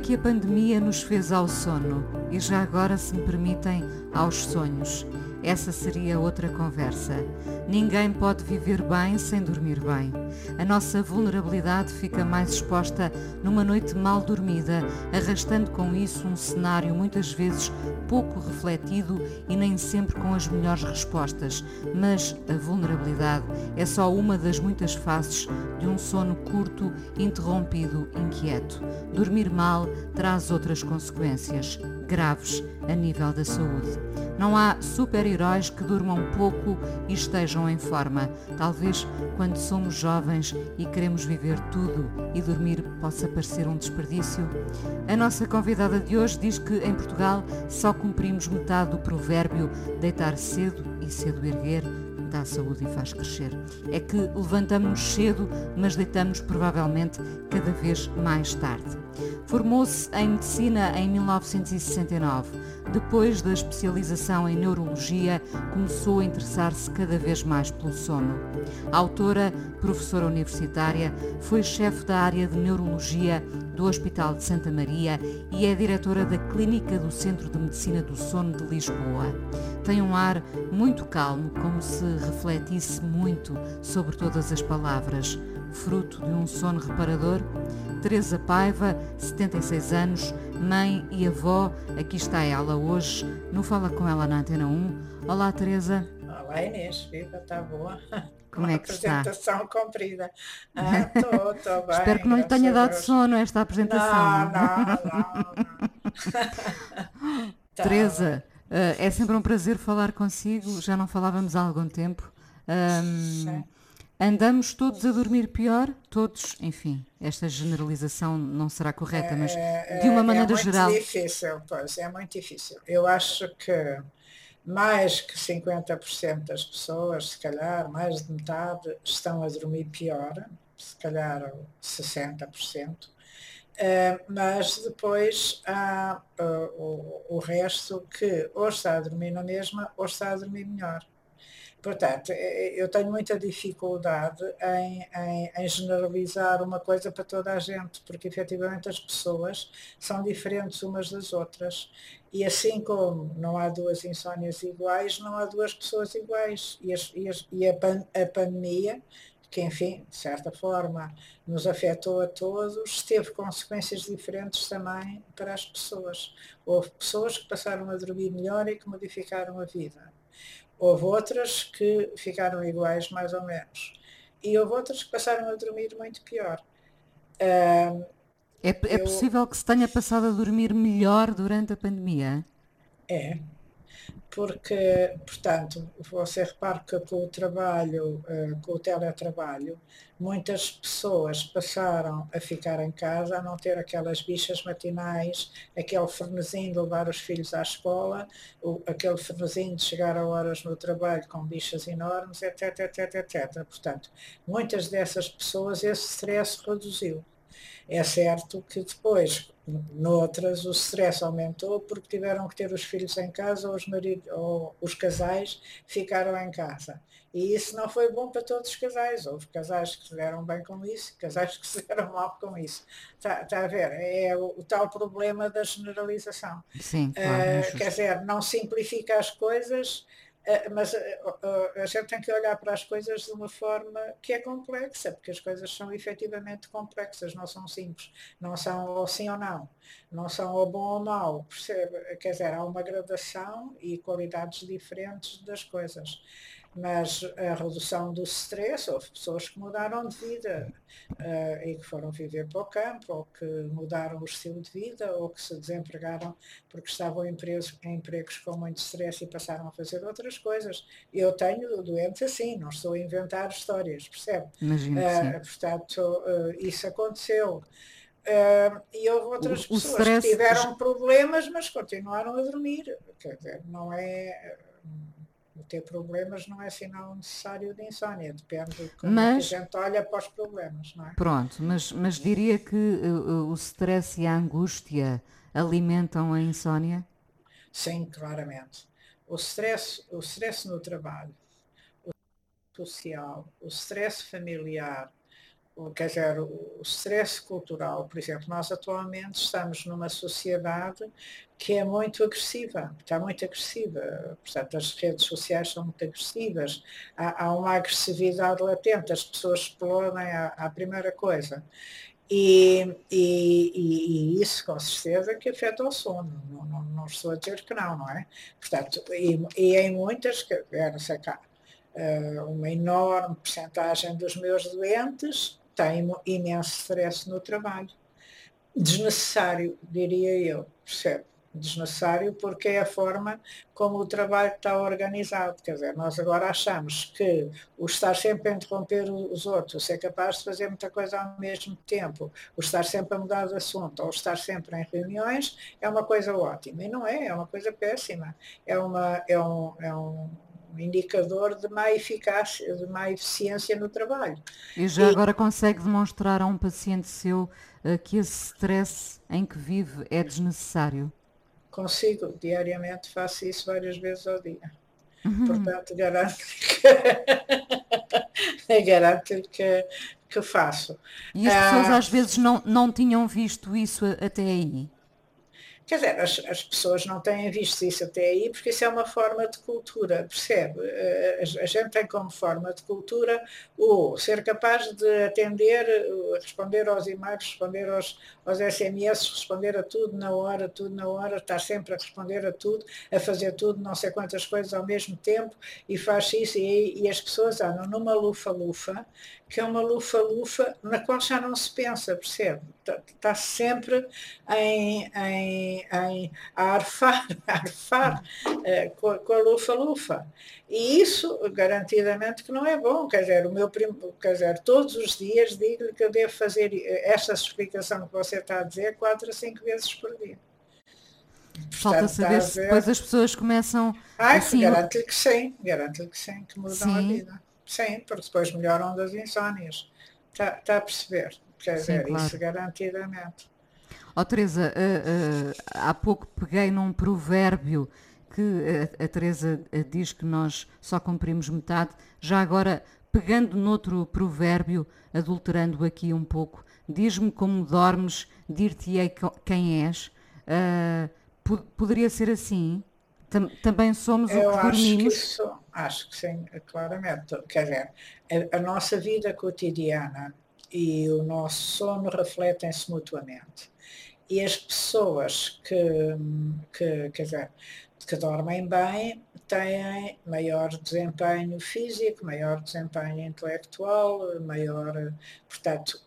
Que a pandemia nos fez ao sono? E já agora, se me permitem, aos sonhos. Essa seria outra conversa. Ninguém pode viver bem sem dormir bem. A nossa vulnerabilidade fica mais exposta numa noite mal dormida, arrastando com isso um cenário muitas vezes pouco refletido e nem sempre com as melhores respostas. Mas a vulnerabilidade é só uma das muitas faces de um sono curto, interrompido, inquieto. Dormir mal traz outras consequências graves a nível da saúde. Não há super-heróis que durmam pouco e estejam em forma. Talvez quando somos jovens e queremos viver tudo e dormir possa parecer um desperdício. A nossa convidada de hoje diz que em Portugal só cumprimos metade do provérbio deitar cedo e cedo erguer dá saúde e faz crescer. É que levantamos-nos cedo, mas deitamos provavelmente cada vez mais tarde. Formou-se em medicina em 1969. Depois da especialização em neurologia, começou a interessar-se cada vez mais pelo sono. Autora, professora universitária, foi chefe da área de neurologia do Hospital de Santa Maria e é diretora da Clínica do Centro de Medicina do Sono de Lisboa. Tem um ar muito calmo, como se refletisse muito sobre todas as palavras. Fruto de um sono reparador, Teresa Paiva, 76 anos, mãe e avó, aqui está ela hoje, no Fala Com Ela na Antena 1. Olá, Teresa. Olá, Inês, viva, está boa. Como é que está? apresentação comprida. Estou, ah, bem. Espero que não lhe tenha dado sono esta apresentação. Não, não, não. Teresa, uh, é sempre um prazer falar consigo, já não falávamos há algum tempo. Um, andamos todos a dormir pior? Todos, enfim, esta generalização não será correta, mas de uma maneira é, é geral. É muito difícil, pois, é muito difícil. Eu acho que mais que 50% das pessoas, se calhar, mais de metade, estão a dormir pior, se calhar 60%. Uh, eh, mas depois há o, o resto que ou está a dormir na mesma ou está a dormir melhor. Portanto, eh, eu tenho muita dificuldade em, em, em, generalizar uma coisa para toda a gente, porque efetivamente as pessoas são diferentes umas das outras. E assim como não há duas insónias iguais, não há duas pessoas iguais. E, as, e, as, e a, pan, a pandemia, que enfim, de certa forma, nos afetou a todos, teve consequências diferentes também para as pessoas. Houve pessoas que passaram a dormir melhor e que modificaram a vida Houve outras que ficaram iguais, mais ou menos. E houve outras que passaram a dormir muito pior. Uh, é, é eu... possível que se tenha passado a dormir melhor durante a pandemia? É, porque, portanto, você repara que com o trabalho, eh, com o teletrabalho, muitas pessoas passaram a ficar em casa, a não ter aquelas bichas matinais, aquele frenesim de levar os filhos à escola, aquele frenesim de chegar a horas no trabalho com bichas enormes, etc, etc, etc. Portanto, muitas dessas pessoas esse stress reduziu. É certo que depois, noutras, o stress aumentou porque tiveram que ter os filhos em casa ou os, maridos, ou os casais ficaram em casa. E isso não foi bom para todos os casais. Houve casais que se deram bem com isso, casais que se deram mal com isso. Está, está a ver? É o, o, tal problema da generalização. Sim, claro, uh, quer dizer, não simplifica as coisas, mas eh, a gente tem que olhar para as coisas de uma forma que é complexa, porque as coisas são efetivamente complexas, não são simples, não são ou sim ou não, não são ou bom ou mau, percebe? Quer dizer, há uma gradação e qualidades diferentes das coisas mas a redução do stress, houve pessoas que mudaram de vida uh, e que foram viver para o campo, ou que mudaram o estilo de vida, ou que se desempregaram porque estavam em empregos, em empregos com muito stress e passaram a fazer outras coisas. Eu tenho doentes assim, não estou a inventar histórias, percebe? Imagino, uh, portanto, uh, isso aconteceu. Uh, e houve outras o, o pessoas stress... que tiveram problemas, mas continuaram a dormir. Quer dizer, não é ter problemas não é sinal necessário de insónia, depende de como mas, a gente olha para os problemas, não é? Pronto, mas, mas diria que uh, o stress e a angústia alimentam a insónia? Sim, claramente. O stress, o stress no trabalho, o social, o stress familiar, quer dizer, o stress cultural, por exemplo, nós atualmente estamos numa sociedade que é muito agressiva, está muito agressiva, portanto as redes sociais são muito agressivas, há, há uma agressividade latente, as pessoas explodem à, à primeira coisa. E, e, e, isso com certeza que afeta o sono, não, não, não, estou a dizer que não, não é? Portanto, e, e em muitas, que era cá, uma enorme porcentagem dos meus doentes tem imenso stress no trabalho. Desnecessário, diria eu, percebe? Desnecessário porque é a forma como o trabalho está organizado. Quer dizer, nós agora achamos que o estar sempre a interromper os outros, ser capaz de fazer muita coisa ao mesmo tempo, o estar sempre a mudar de assunto, ou estar sempre em reuniões, é uma coisa ótima. E não é, é uma coisa péssima. É, uma, é um, é um um indicador de má eficácia, de má eficiência no trabalho. E já e, agora consegue demonstrar a um paciente seu uh, que esse stress em que vive é desnecessário? Consigo, diariamente faço isso várias vezes ao dia. Uhum. Portanto, garanto-lhe que, garanto que, que faço. E as pessoas ah, às vezes não, não tinham visto isso até aí? Quer dizer, as, as, pessoas não têm visto isso até aí, porque isso é uma forma de cultura, percebe? Eh, a, a, gente tem como forma de cultura o ser capaz de atender, responder aos e-mails, responder aos, aos SMS, responder a tudo na hora, tudo na hora, estar sempre a responder a tudo, a fazer tudo, não sei quantas coisas ao mesmo tempo, e faz isso, e, e as pessoas andam numa lufa-lufa, que é uma lufa-lufa na qual já não se pensa, percebe? Está, está sempre em, em, em a arfar, a arfar uh, com, com, a lufa-lufa. E isso, garantidamente, que não é bom. Quer dizer, o meu primo, quer dizer, todos os dias digo-lhe que eu devo fazer essa explicação que você está a dizer quatro a cinco vezes por dia. Falta saber se depois as pessoas começam. Ai, assim, garanto-lhe que sim, garanto-lhe que sim, que mudam sim. a vida. Sim, porque depois melhoram das insónias. Está, está a perceber? Quer Sim, dizer, claro. isso garantidamente. Ó oh, Teresa, uh, uh, há pouco peguei num provérbio que a, a Teresa uh, diz que nós só cumprimos metade. Já agora, pegando noutro provérbio, adulterando aqui um pouco, diz-me como dormes, dir-te-ei quem és. poderia ser assim? Tam, também somos Eu o que dormimos? Acho que, isso, acho que sim, claramente. Quer dizer, a, a, nossa vida cotidiana e o nosso sono refletem-se mutuamente. E as pessoas que, que, quer dizer, que dormem bem têm maior desempenho físico, maior desempenho intelectual, maior, portanto,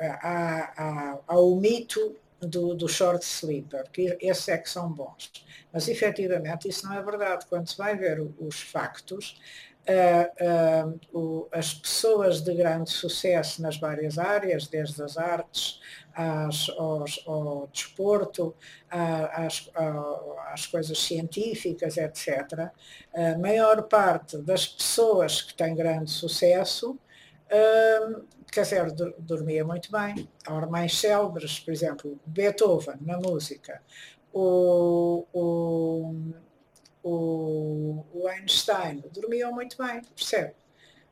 há, há, há o mito do, do short sleeper, que esses é que são bons. Mas efetivamente isso não é verdade. Quando se vai ver os factos, uh, uh, o, as pessoas de grande sucesso nas várias áreas, desde as artes às, aos, ao desporto, às, às, coisas científicas, etc., a maior parte das pessoas que têm grande sucesso uh, quer dizer, dormia muito bem. Há mais célebres, por exemplo, Beethoven na música, o, o, o, o Einstein dormiam muito bem, percebe?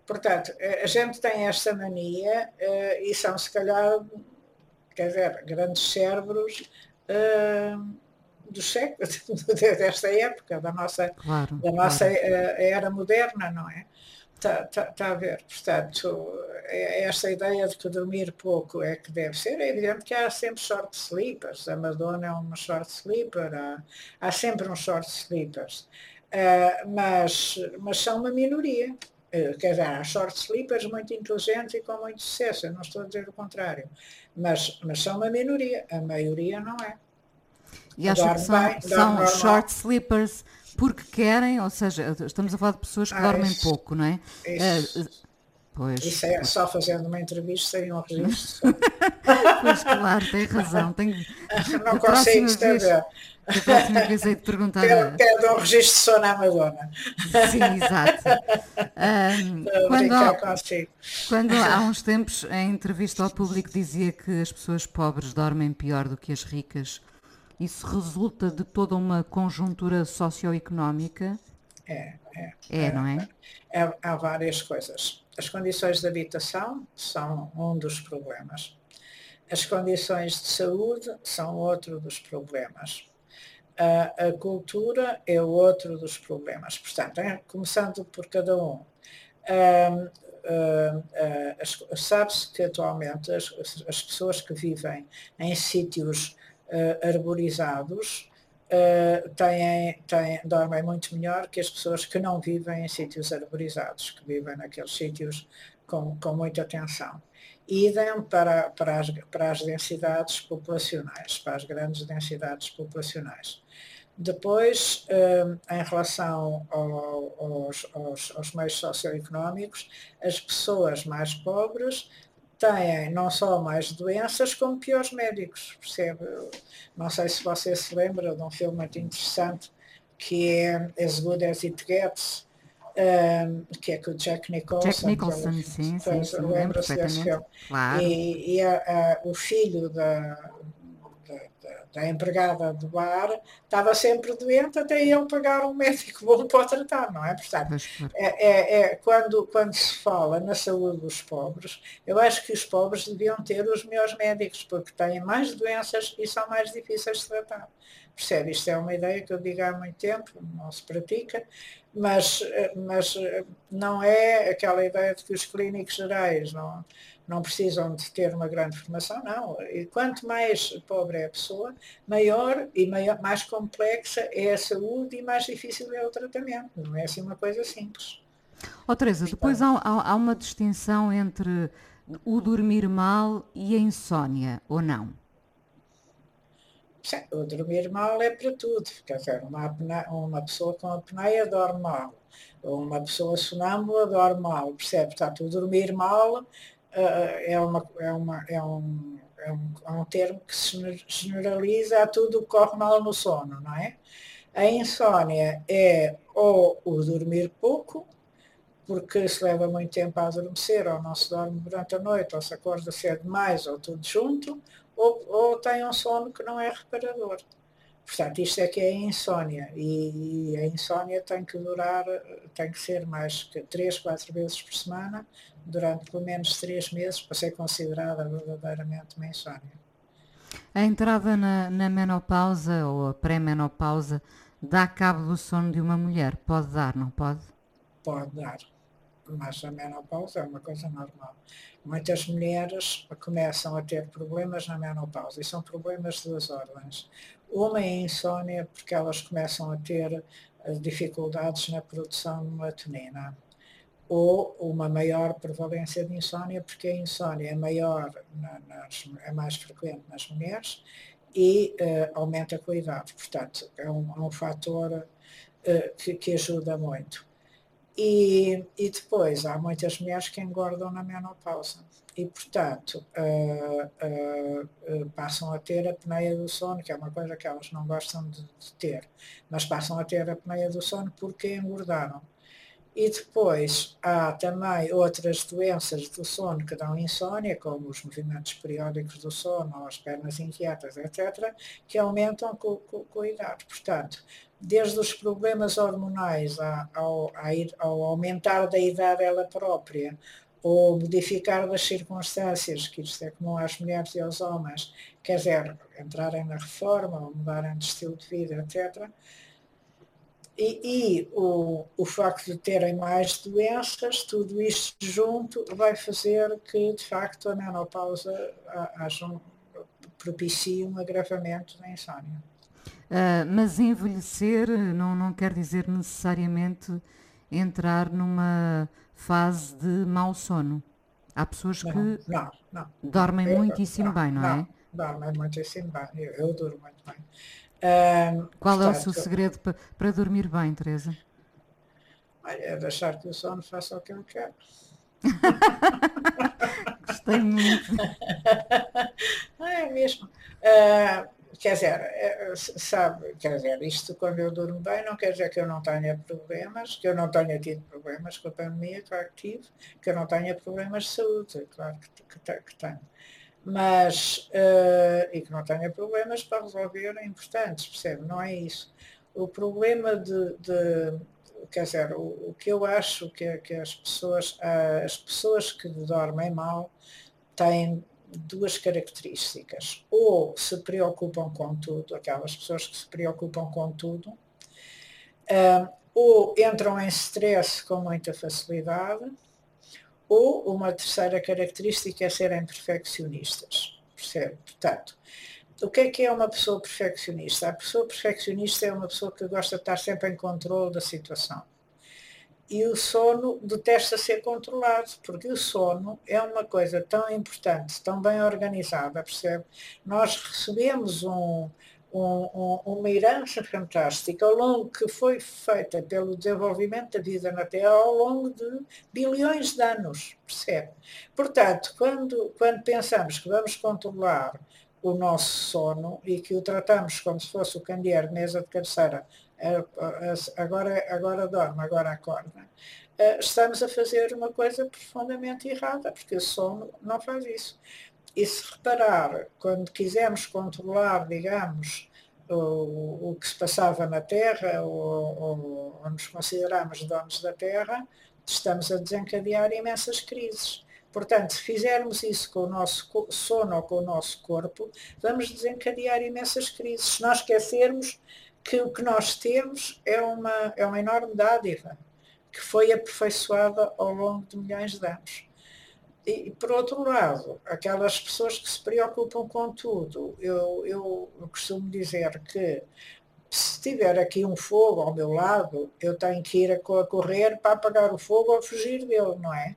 Portanto, a gente tem esta mania uh, e são se calhar, quer dizer, grandes cérebros uh, do século, desta época, da nossa, claro, da nossa claro. Eh, era moderna, não é? Está tá, tá a ver, portanto, é, esta ideia de que dormir pouco é que deve ser, é evidente que há sempre short sleepers, a Madonna é uma short sleeper, há, há sempre uns short sleepers, uh, mas, mas são uma minoria. Uh, quer dizer, há short sleepers muito inteligentes e com muito sucesso, eu não estou a dizer o contrário, mas, mas são uma minoria, a maioria não é. E acha que são, bem, são short sleepers porque querem, ou seja, estamos a falar de pessoas que ah, dormem isso, pouco, não é? Isso. Uh, Pois, Isso é só fazendo uma entrevista e um registro. Pois claro, tem razão. Não consigo. Da próxima vez hei de perguntar. Pede, pede um registro de som na Madonna. Sim, exato. A quando, há, quando há uns tempos, em entrevista ao público, dizia que as pessoas pobres dormem pior do que as ricas. Isso resulta de toda uma conjuntura socioeconómica? É, é. É, não é? É, há várias coisas. As condições de habitação são um dos problemas. As condições de saúde são outro dos problemas. A, a cultura é outro dos problemas. Portanto, é, começando por cada um. As- Sabe-se que atualmente as, as pessoas que vivem em sítios ah, arborizados ah, têm, têm, dormem muito melhor que as pessoas que não vivem em sítios arborizados, que vivem naqueles sítios com, com muita tensão. Idem para, para, as, para as densidades populacionais, para as grandes densidades populacionais. Depois, eh, em relação ao- aos, aos, aos meios socioeconómicos, as pessoas mais pobres têm não só mais doenças, como piores médicos, percebe? Não sei se você se lembra de um filme muito interessante que é As Good As It Gets, um, que é com o Jack Nicholson. Jack Nicholson, sim, sim, sim, lembro lembra-se desse filme. Claro. E, e a- a- o filho da, da- da empregada do bar estava sempre doente até ele pagar um médico bom para o tratar, não é? Portanto, é, é- é quando, quando se fala na saúde dos pobres, eu acho que os pobres deviam ter os melhores médicos, porque têm mais doenças e são mais difíceis de tratar. Percebe? Isto é uma ideia que eu digo há muito tempo, não se pratica, mas, eh, mas eh, não é aquela ideia de que os clínicos gerais não, não precisam de ter uma grande formação, não. E quanto mais pobre é a pessoa, maior e maior, mais complexa é a saúde e mais difícil é o tratamento. Não é assim uma coisa simples. Ó Teresa, depois há, há- há uma distinção entre o dormir mal e a insónia, ou não? Sim, o dormir mal é para tudo. Quer dizer, uma, apne- uma pessoa com apneia dorme mal. Uma pessoa sonâmbula dorme mal. Percebe? Portanto, o dormir mal é, uma, é, uma, é, um, é, um, é um termo que se gener- generaliza a tudo que corre mal no sono, não é? A insónia é ou o dormir pouco, porque se leva muito tempo a adormecer, ou não se dorme durante a noite, ou se acorda cedo demais, ou tudo junto, ou, ou tem um sono que não é reparador. Portanto, isto é que é a insónia. E, a insónia tem que durar, tem que ser mais que 3, 4 vezes por semana, durante pelo menos 3 meses, para ser considerada verdadeiramente uma insónia. A entrada na, na menopausa ou a pré-menopausa dá cabo do sono de uma mulher? Pode dar, não pode? Pode dar. Mas a menopausa é uma coisa normal. Muitas mulheres começam a ter problemas na menopausa e são problemas de duas ordens. Uma é a insónia, porque elas começam a ter eh, dificuldades na produção de melatonina. Ou uma maior prevalência de insónia, porque a insónia é maior, na- nas- é mais frequente nas mulheres e eh, aumenta a idade. Portanto, é um, é um fator eh, que, que ajuda muito. E, e depois há muitas mulheres que engordam na menopausa e, portanto, ah, ah, passam a ter a apneia do sono, que é uma coisa que elas não gostam de, de ter, mas passam a ter a apneia do sono porque engordaram. E depois há também outras doenças do sono que dão insónia, como os movimentos periódicos do sono, ou as pernas inquietas, etc., que aumentam com, com, com a idade. Portanto, desde os problemas hormonais ao, a ir- ao aumentar da idade ela própria, ou modificar das circunstâncias, que isto é comum às mulheres e aos homens, quer dizer, entrarem na reforma, ou mudarem de estilo de vida, etc., e, e o, o facto de terem mais doenças, tudo isto junto vai fazer que, de facto, a menopausa ha- haja um, propicie um agravamento da insónia. Ah, mas envelhecer não, não quer dizer necessariamente entrar numa fase de mau sono. Há pessoas Não, que não, não. dormem Eu- muitíssimo bem, não, é? Dormem muitíssimo bem. Eu, eu durmo muito bem. Ahm, Qual é o portanto, seu segredo pa- para dormir bem, Teresa? É deixar que o sono faça o que ele quer. Gostei muito. é mesmo. Uh, quer dizer, eh, sabe, quer dizer, isto quando eu durmo bem não quer dizer que eu não tenha problemas, que eu não tenha tido problemas com a pandemia, claro que tive, que eu não tenha problemas de saúde, claro que, que, que tenho. Mas, uh, e que não tenha problemas para resolver importantes, percebe? Não é isso. O problema de, de quer dizer, o, o, que eu acho que, que as pessoas, as pessoas que dormem mal têm duas características. Ou se preocupam com tudo, aquelas pessoas que se preocupam com tudo, uh, ou entram em stress com muita facilidade, ou uma terceira característica é serem perfeccionistas. Percebe? Portanto, o que é que é uma pessoa perfeccionista? A pessoa perfeccionista é uma pessoa que gosta de estar sempre em controle da situação e o sono detesta ser controlado, porque o sono é uma coisa tão importante, tão bem organizada, percebe? Nós recebemos um, um, um, uma herança fantástica ao longo que foi feita pelo desenvolvimento da vida na Terra ao longo de bilhões de anos, percebe? Portanto, quando, quando pensamos que vamos controlar o nosso sono e que o tratamos como se fosse o candeeiro de mesa de cabeceira agora, agora dorme, agora acorda, é, estamos a fazer uma coisa profundamente errada, porque o sono não faz isso. E se reparar, quando quisermos controlar, digamos, o, o que se passava na Terra, ou, ou, ou nos consideramos donos da Terra, estamos a desencadear imensas crises. Portanto, se fizermos isso com o nosso sono ou com o nosso corpo, vamos desencadear imensas crises. Se nós esquecermos que o que nós temos é uma, é uma enorme dádiva que foi aperfeiçoada ao longo de milhões de anos. E, por outro lado, aquelas pessoas que se preocupam com tudo, eu, eu, eu costumo dizer que se tiver aqui um fogo ao meu lado, eu tenho que ir a correr para apagar o fogo ou fugir dele, não é?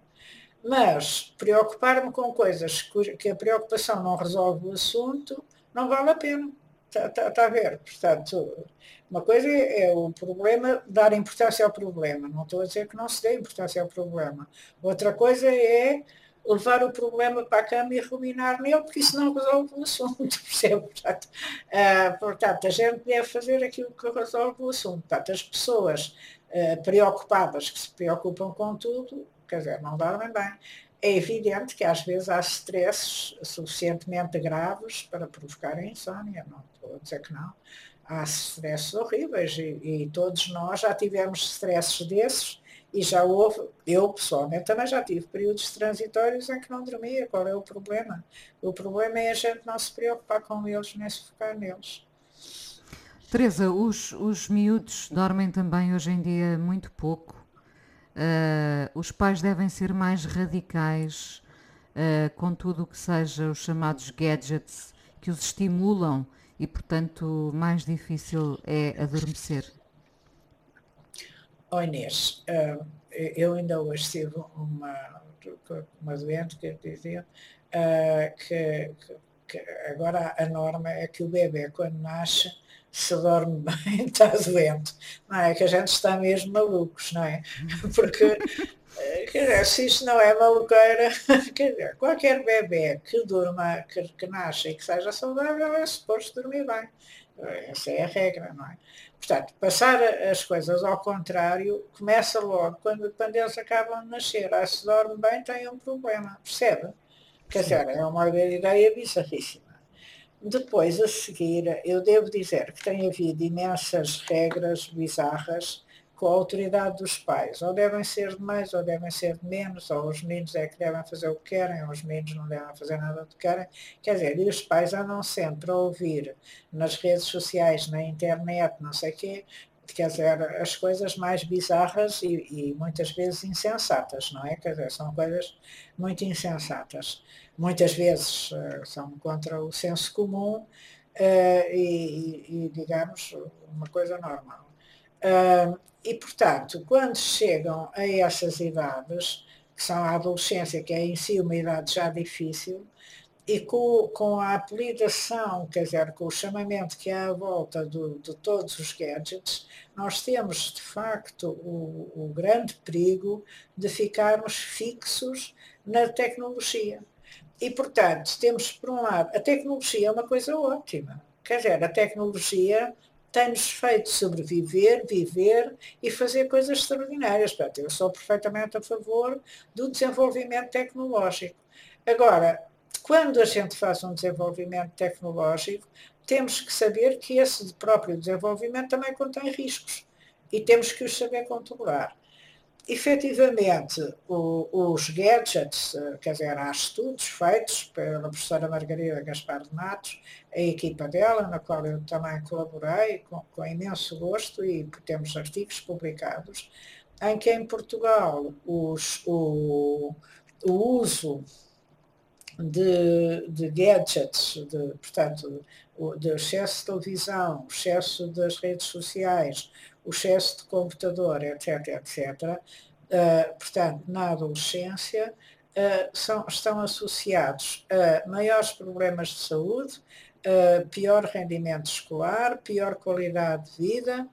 Mas preocupar-me com coisas que a preocupação não resolve o assunto, não vale a pena. Está, está, está a ver? Portanto, uma coisa é, é o problema, dar importância ao problema. Não estou a dizer que não se dê importância ao problema. Outra coisa é levar o problema para a cama e ruminar nele, porque isso não resolve o assunto, percebe? Portanto, uh, portanto, a gente deve fazer aquilo que resolve o assunto. Portanto, as pessoas uh, preocupadas, que se preocupam com tudo, quer dizer, não dormem bem é evidente que às vezes há stresses suficientemente graves para provocar insónia, não estou a dizer que não. Há stresses horríveis e, e todos nós já tivemos stresses desses e já houve, eu pessoalmente também já tive períodos transitórios em que não dormia. Qual é o problema? O problema é a gente não se preocupar com eles nem se focar neles. Teresa, os, os miúdos dormem também hoje em dia muito pouco. Uh, os pais devem ser mais radicais uh, com tudo o que seja os chamados gadgets que os estimulam e, portanto, mais difícil é adormecer. Oh Inês, uh, eu ainda hoje tive uma, uma doente que dizia que, que, agora a norma é que o bebê, quando nasce, se dorme bem, está doente. Não é que a gente está mesmo malucos, não é? Porque eh, quer dizer, se isso não é maluqueira, quer dizer, qualquer bebê que durma, que, que nasce e que seja saudável é suposto dormir bem. Essa é a regra, não é? Portanto, passar as coisas ao contrário começa logo quando, quando eles acabam de nascer. Ah, se dorme bem tem um problema, percebe? Quer dizer, é uma ideia bizarríssima. Depois, a seguir, eu devo dizer que tem havido imensas regras bizarras com a autoridade dos pais. Ou devem ser de mais, ou devem ser de menos, ou os meninos é que devem fazer o que querem, ou os meninos não devem fazer nada do que querem. Quer dizer, e os pais andam sempre a ouvir nas redes sociais, na internet, não sei o quê, quer dizer, as coisas mais bizarras e, e, muitas vezes insensatas, não é? Quer dizer, são coisas muito insensatas. Muitas vezes uh, são contra o senso comum uh, e, e, digamos, uma coisa normal. E, portanto, quando chegam a essas idades, que são a adolescência, que é em si uma idade já difícil, e com, com a apelidação, quer dizer, com o chamamento que há à volta do, de todos os gadgets, nós temos de facto o, o grande perigo de ficarmos fixos na tecnologia. E, portanto, temos, por um lado, a tecnologia é uma coisa ótima. Quer dizer, a tecnologia tem-nos feito sobreviver, viver e fazer coisas extraordinárias. Portanto, eu sou perfeitamente a favor do desenvolvimento tecnológico. Agora, quando a gente faz um desenvolvimento tecnológico, temos que saber que esse próprio desenvolvimento também contém riscos e temos que os saber controlar. Efetivamente, o, os gadgets, eh, quer dizer, há estudos feitos pela professora Margarida Gaspar de Matos, a equipa dela, na qual eu também colaborei com, com imenso gosto e temos artigos publicados, em que em Portugal os, o, o uso de, de gadgets, de, portanto, de excesso de televisão, excesso das redes sociais, o excesso de computador, etc., etc., uh, portanto, na adolescência, uh, são, estão associados a maiores problemas de saúde, uh, pior rendimento escolar, pior qualidade de vida,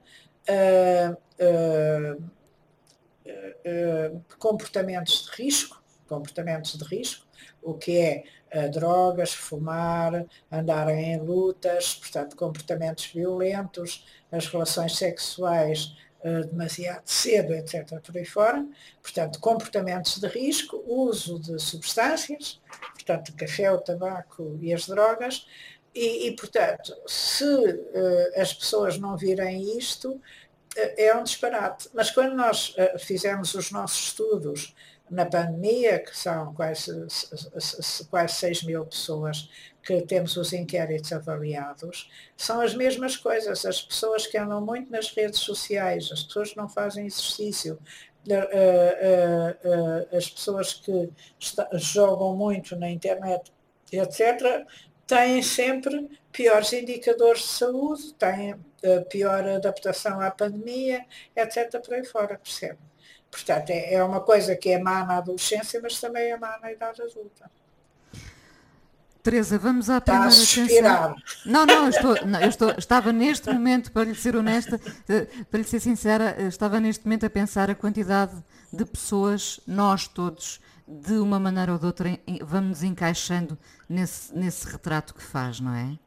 comportamentos de risco, comportamentos de risco, o que é uh, drogas, fumar, andar em lutas, portanto, comportamentos violentos, as relações sexuais uh, demasiado cedo, etc., por aí fora. Portanto, comportamentos de risco, uso de substâncias, portanto, café, o tabaco e as drogas. E, e portanto, se uh, as pessoas não virem isto, é um disparate. Mas quando nós fizemos os nossos estudos na pandemia, que são quase, quase 6 mil pessoas que temos os inquéritos avaliados, são as mesmas coisas. As pessoas que andam muito nas redes sociais, as pessoas que não fazem exercício, eh, eh, eh, as pessoas que jogam muito na internet, etc., têm sempre piores indicadores de saúde, têm pior adaptação à pandemia, etc., por aí fora, percebe? Portanto, é, é uma coisa que é má na adolescência, mas também é má na idade adulta. Teresa, vamos à primeira canção. Não, não, estou, não, eu estou, estava neste momento, para lhe ser honesta, eh, para lhe ser sincera, eh, estava neste momento a pensar a quantidade de pessoas, nós todos, de uma maneira ou de outra, vamos encaixando nesse, nesse retrato que faz, não é?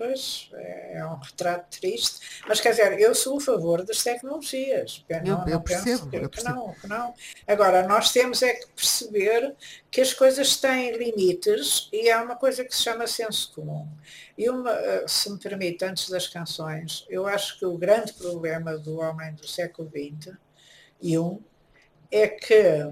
Pois, é, é um retrato triste. Mas quer dizer, eu sou a favor das tecnologias. Eu, não, eu, não percebo, que, eu percebo. Não, que não. Agora, nós temos é que perceber que as coisas têm limites e há uma coisa que se chama senso comum. E uma, eh, se me permite, antes das canções, eu acho que o grande problema do homem do século XX e um é que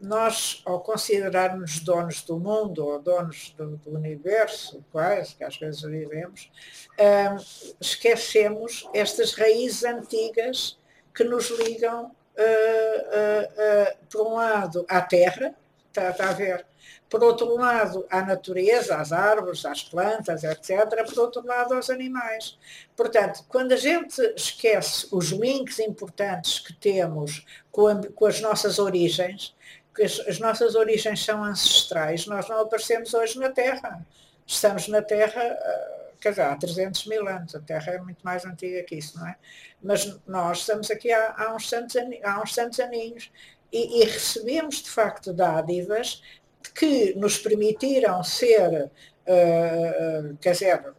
nós, ao considerarmos donos do mundo ou donos do, do universo, quase, que às vezes vivemos, uh, esquecemos estas raízes antigas que nos ligam, uh, por um lado, à terra, está, está a ver, por outro lado, à natureza, às árvores, às plantas, etc., por outro lado, aos animais. Portanto, quando a gente esquece os links importantes que temos com, a, com as nossas origens, que as, as, nossas origens são ancestrais, nós não aparecemos hoje na Terra. Estamos na Terra, ah, quer dizer, há 300 mil anos, a Terra é muito mais antiga que isso, não é? Mas nós estamos aqui há, há uns, tantos, há uns tantos aninhos e, e recebemos, de facto, dádivas que nos permitiram ser, uh, quer dizer,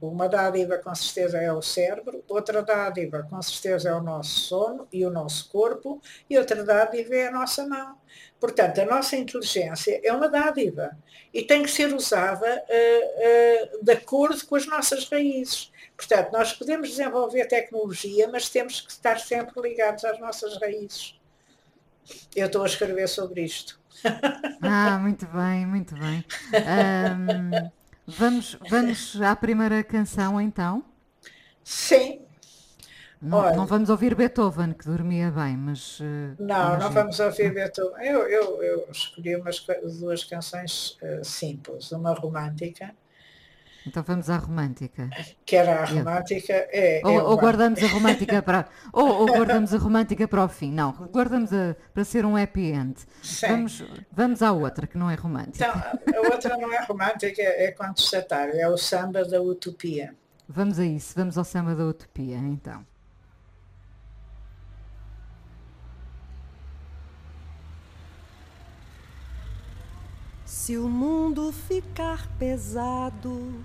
uma dádiva com certeza é o cérebro, outra dádiva com certeza é o nosso sono e o nosso corpo, e outra dádiva é a nossa mão. Portanto, a nossa inteligência é uma dádiva e tem que ser usada uh, uh, de acordo com as nossas raízes. Portanto, nós podemos desenvolver tecnologia, mas temos que estar sempre ligados às nossas raízes. Eu estou a escrever sobre isto. Ah, muito bem, muito bem. Um, vamos, vamos à primeira canção então? Sim. Não, Olha, não vamos ouvir Beethoven, que dormia bem, mas. Uh, não, não vamos ouvir Beethoven. Eu, eu, eu escolhi umas duas canções uh, simples, uma romântica Então vamos à romântica. Que era a romântica, é. Ou, ou guardamos a romântica para. ou, ou, guardamos a romântica para o fim. Não, guardamos a, para ser um happy end. Sim. Vamos, vamos à outra, que não é romântica. Então, a outra não é romântica, é contestatária, é o samba da utopia. Vamos a isso, vamos ao samba da utopia, então. Se o mundo ficar pesado,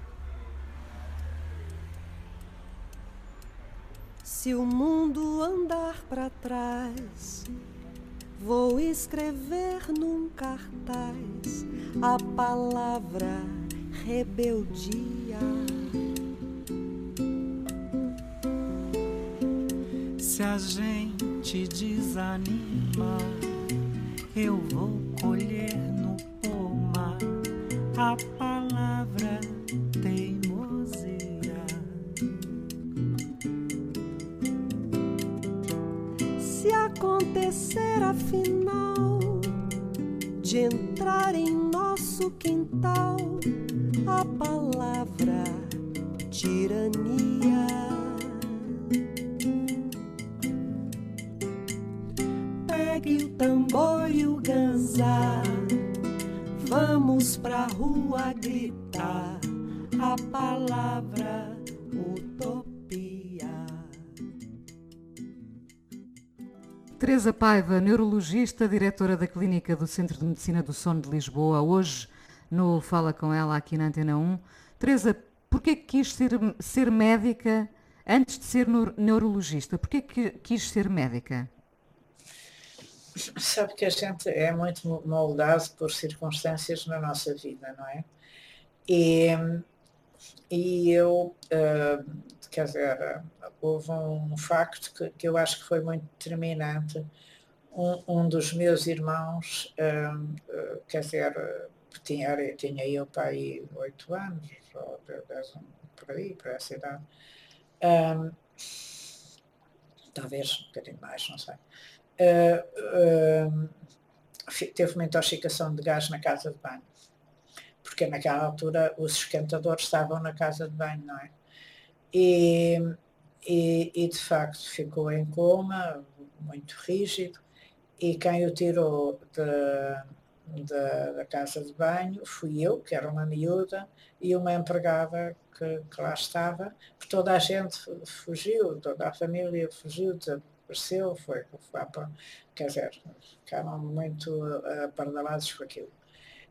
Se o mundo andar para trás, vou escrever num cartaz a palavra rebeldia. Se a gente desanima, eu vou colher no pomar a palavra acontecer afinal de entrar em nosso quintal a palavra tirania. Pegue o tambor e o ganzá, vamos pra rua gritar a palavra Teresa Paiva, neurologista, diretora da Clínica do Centro de Medicina do Sono de Lisboa, hoje no Fala Com Ela aqui na Antena 1. Teresa, porquê que quis ser, ser médica antes de ser neurologista? Porquê que quis ser médica? Sabe que a gente é muito moldado por circunstâncias na nossa vida, não é? E, e eu, uh, quer dizer, houve um facto que, que eu acho que foi muito determinante. Um, um dos meus irmãos, uh, quer dizer, tinha, tinha eu para aí oito anos, ou dez, por aí, por essa idade. Um, talvez um bocadinho mais, não sei. Uh, teve uma intoxicação de gás na casa de banho. Porque naquela altura os esquentadores estavam na casa de banho, não é? E, e, e, de facto ficou em coma, muito rígido, e quem o tirou de, de, da casa de banho fui eu, que era uma miúda, e uma empregada que, que lá estava, porque toda a gente fugiu, toda a família fugiu, desapareceu, foi, foi quer dizer, ficaram muito apardalados com aquilo.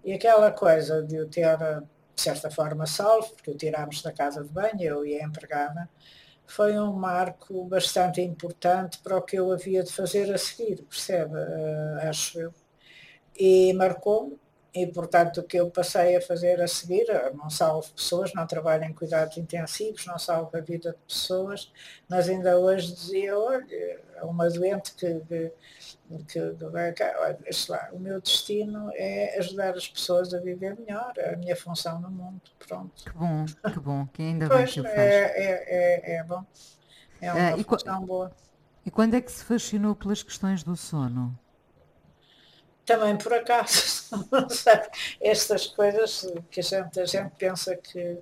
E aquela coisa de o ter, de certa forma, salvo, porque o tirámos da casa de banho, eu e a empregada, foi um marco bastante importante para o que eu havia de fazer a seguir, percebe? Uh, acho eu. E marcou e portanto o que eu passei a fazer a seguir, não salvo pessoas, não trabalho em cuidados intensivos, não salvo a vida de pessoas, mas ainda hoje dizia, olha, uma doente que, que, que, que olha, lá, o meu destino é ajudar as pessoas a viver melhor, a minha função no mundo, pronto. Que bom, que bom, que ainda pois, bem que o faz. É, é, é, bom, é uma uh, função boa. E quando é que se fascinou pelas questões do sono? Também por acaso, estas coisas que a gente, a gente pensa que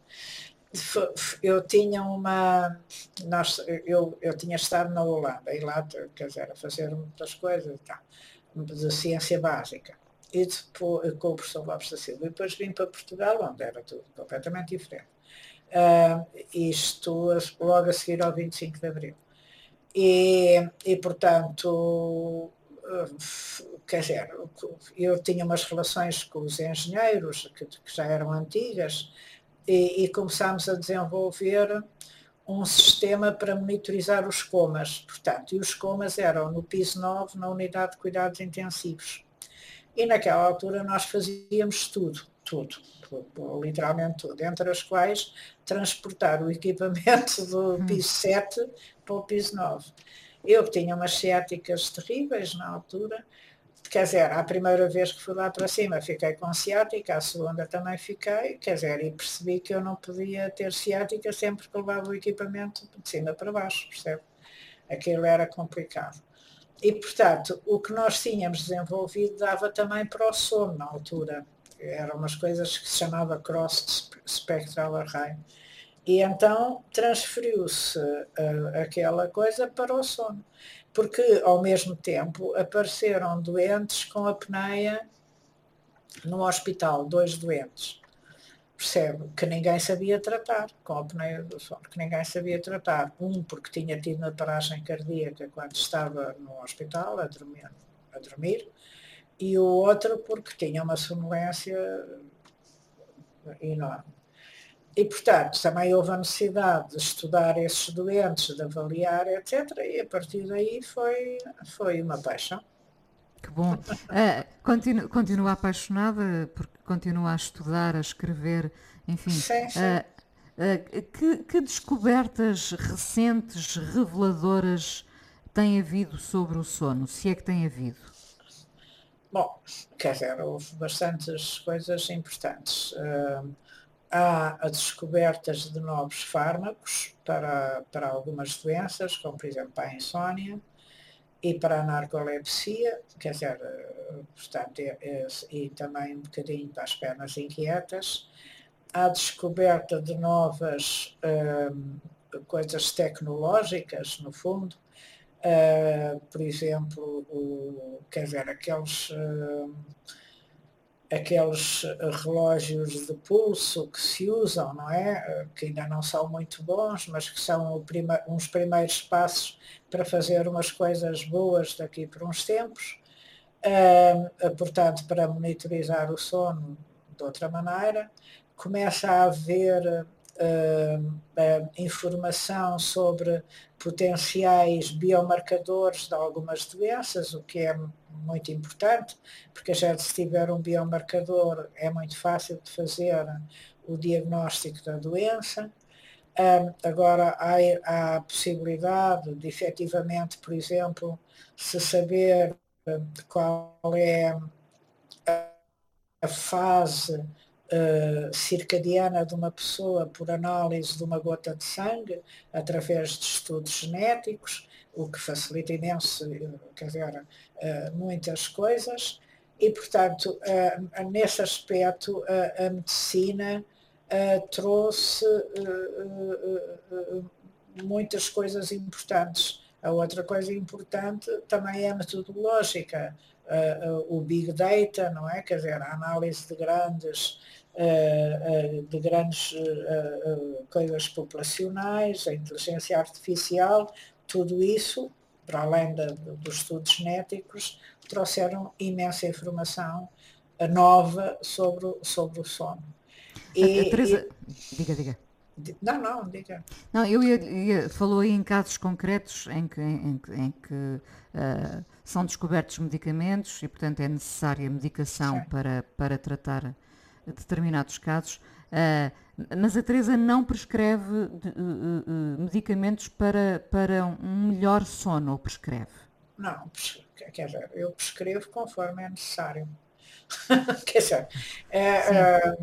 eu tinha uma nós, eu, eu tinha estado na Holanda e lá quer dizer, a fazer muitas coisas tá, de ciência básica. E depois, com o professor Lopes da Silva. E depois vim para Portugal onde era tudo completamente diferente. Uh, isto logo a seguir ao 25 de Abril. E, e portanto quer dizer, eu tinha umas relações com os engenheiros que, que já eram antigas e, e, começámos a desenvolver um sistema para monitorizar os comas, portanto, e os comas eram no piso 9, na unidade de cuidados intensivos. E naquela altura nós fazíamos tudo, tudo, tudo literalmente tudo, entre as quais transportar o equipamento do piso 7 para o piso 9. Eu que tinha umas ciáticas terríveis na altura, quer dizer, a primeira vez que fui lá para cima fiquei com ciática, a segunda também fiquei, quer dizer, e percebi que eu não podia ter ciática sempre que levava o equipamento de cima para baixo, percebe? Aquilo era complicado. E, portanto, o que nós tínhamos desenvolvido dava também para o sono na altura. Eram umas coisas que se chamava Cross Spectral Array. E então transferiu-se uh, aquela coisa para o sono porque ao mesmo tempo apareceram doentes com apneia no hospital, dois doentes. Percebe? Que ninguém sabia tratar, com a apneia do sono, que ninguém sabia tratar. Um porque tinha tido uma paragem cardíaca quando estava no hospital a dormir, a dormir e o outro porque tinha uma sonolência enorme. E, portanto, também houve a necessidade de estudar esses doentes, de avaliar, etc. E a partir daí foi, foi uma paixão. Que bom. Uh, continu, continua apaixonada, porque continua a estudar, a escrever, enfim. Sim, sim. Uh, uh, que, que, descobertas recentes, reveladoras, tem havido sobre o sono, se é que tem havido? Bom, quer dizer, houve bastantes coisas importantes. Uh, há a descobertas de novos fármacos para, para algumas doenças, como por exemplo a insónia e para a narcolepsia, quer dizer, portanto, é, é, e também um bocadinho para as pernas inquietas. Há a descoberta de novas hum, coisas tecnológicas, no fundo, uh, por exemplo, o, quer dizer, aqueles. Uh, aqueles eh, relógios de pulso que se usam, não é? Eh, que ainda não são muito bons, mas que são prima, uns primeiros passos para fazer umas coisas boas daqui por uns tempos. Uh, portanto, para monitorizar o sono de outra maneira. Começa a haver uh, uh, informação sobre potenciais biomarcadores de algumas doenças, o que é muito importante, porque já se tiver um biomarcador é muito fácil de fazer o diagnóstico da doença. Agora há, a possibilidade de efetivamente, por exemplo, se saber qual é a fase uh, circadiana de uma pessoa por análise de uma gota de sangue, através de estudos genéticos, o que facilita imenso, quer dizer, uh, muitas coisas. E, portanto, uh, nesse aspecto, a medicina trouxe muitas coisas importantes. A outra coisa importante também é metodológica, o Big Data, não é? Quer dizer, a análise de grandes eh, eh, de grandes eh, coisas populacionais, a inteligência artificial, tudo isso, para além de, dos estudos genéticos, trouxeram imensa informação nova sobre, sobre o sono. E, a Teresa, e, diga, diga. Não, não, diga. Não, eu ia, ia, falou aí em casos concretos em que, em, em que uh, são descobertos medicamentos e, portanto, é necessária medicação para, para tratar determinados casos, uh, mas a Teresa não prescreve de, uh, medicamentos para, para um melhor sono, ou prescreve? Não, quer dizer, eu prescrevo conforme é necessário. quer dizer, é,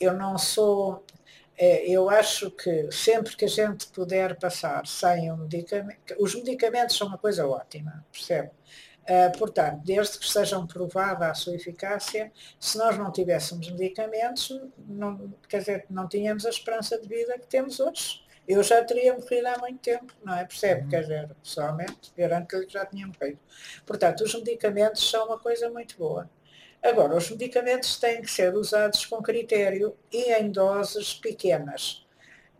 eu não sou. É, eu acho que sempre que a gente puder passar sem um medicamento, os medicamentos são uma coisa ótima, percebe? Uh, portanto, desde que estejam provada a sua eficácia, se nós não tivéssemos medicamentos, não, quer dizer, não tínhamos a esperança de vida que temos hoje. Eu já teria morrido há muito tempo, não é? Percebe? Uhum. Quer dizer, pessoalmente, garanto que já tinha morrido. Portanto, os medicamentos são uma coisa muito boa. Agora, os medicamentos têm que ser usados com critério e em doses pequenas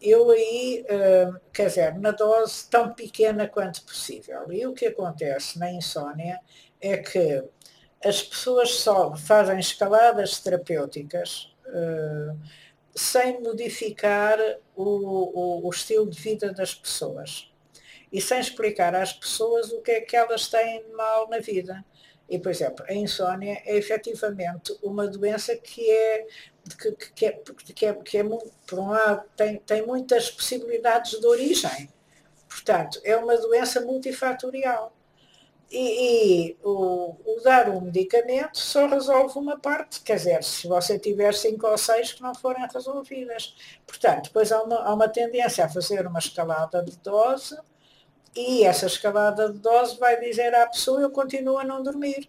eu aí, uh, quer dizer, na dose tão pequena quanto possível. E o que acontece na insónia é que as pessoas só fazem escaladas terapêuticas uh, sem modificar o, o, o, estilo de vida das pessoas e sem explicar às pessoas o que é que elas têm de mal na vida. E, por exemplo, a insónia é efetivamente uma doença que é que, que, é, que, é, que é, por um lado, tem, tem muitas possibilidades de origem. Portanto, é uma doença multifatorial. E, e o, o, dar um medicamento só resolve uma parte, quer dizer, se você tiver cinco ou seis que não forem resolvidas. Portanto, depois há uma, há uma tendência a fazer uma escalada de dose e essa escalada de dose vai dizer à pessoa eu continuo a não dormir.